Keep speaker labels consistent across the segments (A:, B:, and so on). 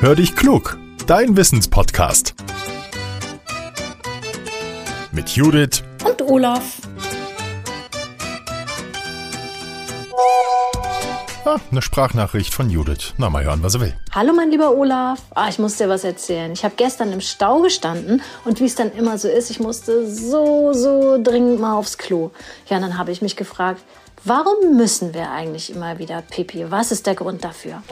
A: Hör dich klug, dein Wissenspodcast. Mit Judith
B: und Olaf.
A: Ah, eine Sprachnachricht von Judith. Na, mal hören, was er will.
B: Hallo, mein lieber Olaf. Ah, ich muss dir was erzählen. Ich habe gestern im Stau gestanden und wie es dann immer so ist, ich musste so, so dringend mal aufs Klo. Ja, und dann habe ich mich gefragt, Warum müssen wir eigentlich immer wieder Pipi? Was ist der Grund dafür?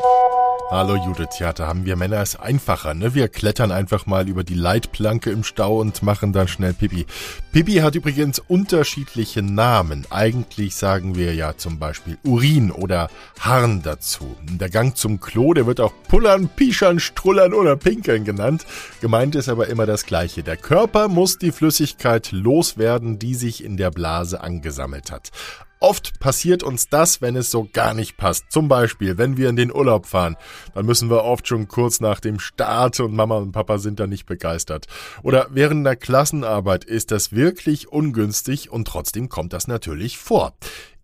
A: Hallo Judith, ja, da haben wir Männer es einfacher, ne? Wir klettern einfach mal über die Leitplanke im Stau und machen dann schnell Pipi. Pipi hat übrigens unterschiedliche Namen. Eigentlich sagen wir ja zum Beispiel Urin oder Harn dazu. Der Gang zum Klo, der wird auch Pullern, Pischern, Strullern oder Pinkeln genannt. Gemeint ist aber immer das Gleiche. Der Körper muss die Flüssigkeit loswerden, die sich in der Blase angesammelt hat. Oft passiert uns das, wenn es so gar nicht passt. Zum Beispiel, wenn wir in den Urlaub fahren, dann müssen wir oft schon kurz nach dem Start und Mama und Papa sind da nicht begeistert. Oder während der Klassenarbeit ist das wirklich ungünstig und trotzdem kommt das natürlich vor.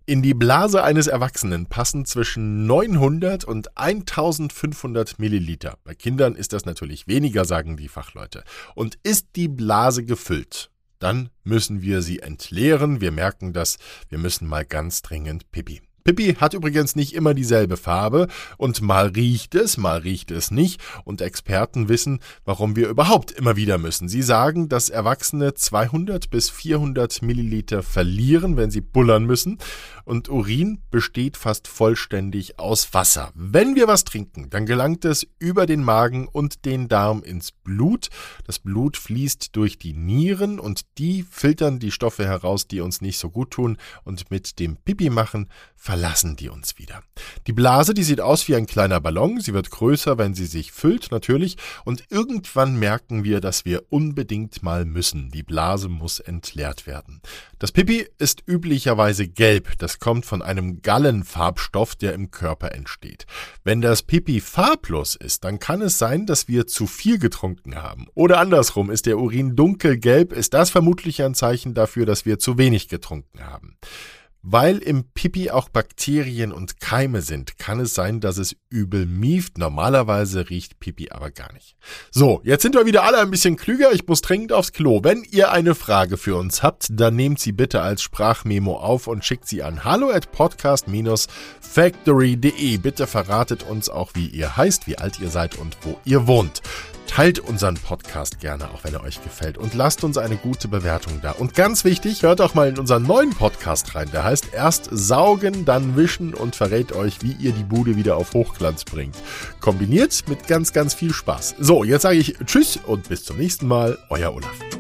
A: In die Blase eines Erwachsenen passen zwischen 900 und 1500 Milliliter. Bei Kindern ist das natürlich weniger, sagen die Fachleute. Und ist die Blase gefüllt, dann müssen wir sie entleeren. Wir merken das, wir müssen mal ganz dringend pipi. Pippi hat übrigens nicht immer dieselbe Farbe und mal riecht es, mal riecht es nicht und Experten wissen, warum wir überhaupt immer wieder müssen. Sie sagen, dass Erwachsene 200 bis 400 Milliliter verlieren, wenn sie bullern müssen und Urin besteht fast vollständig aus Wasser. Wenn wir was trinken, dann gelangt es über den Magen und den Darm ins Blut. Das Blut fließt durch die Nieren und die filtern die Stoffe heraus, die uns nicht so gut tun und mit dem Pipi machen verlassen die uns wieder. Die Blase, die sieht aus wie ein kleiner Ballon, sie wird größer, wenn sie sich füllt natürlich und irgendwann merken wir, dass wir unbedingt mal müssen. Die Blase muss entleert werden. Das Pipi ist üblicherweise gelb, das kommt von einem Gallenfarbstoff, der im Körper entsteht. Wenn das Pipi farblos ist, dann kann es sein, dass wir zu viel getrunken haben. Oder andersrum, ist der Urin dunkelgelb, ist das vermutlich ein Zeichen dafür, dass wir zu wenig getrunken haben. Weil im Pipi auch Bakterien und Keime sind, kann es sein, dass es übel mieft. Normalerweise riecht Pipi aber gar nicht. So, jetzt sind wir wieder alle ein bisschen klüger. Ich muss dringend aufs Klo. Wenn ihr eine Frage für uns habt, dann nehmt sie bitte als Sprachmemo auf und schickt sie an hallo at podcast-factory.de. Bitte verratet uns auch, wie ihr heißt, wie alt ihr seid und wo ihr wohnt. Teilt unseren Podcast gerne, auch wenn er euch gefällt. Und lasst uns eine gute Bewertung da. Und ganz wichtig, hört auch mal in unseren neuen Podcast rein. Der heißt Erst saugen, dann wischen und verrät euch, wie ihr die Bude wieder auf Hochglanz bringt. Kombiniert mit ganz, ganz viel Spaß. So, jetzt sage ich Tschüss und bis zum nächsten Mal. Euer Olaf.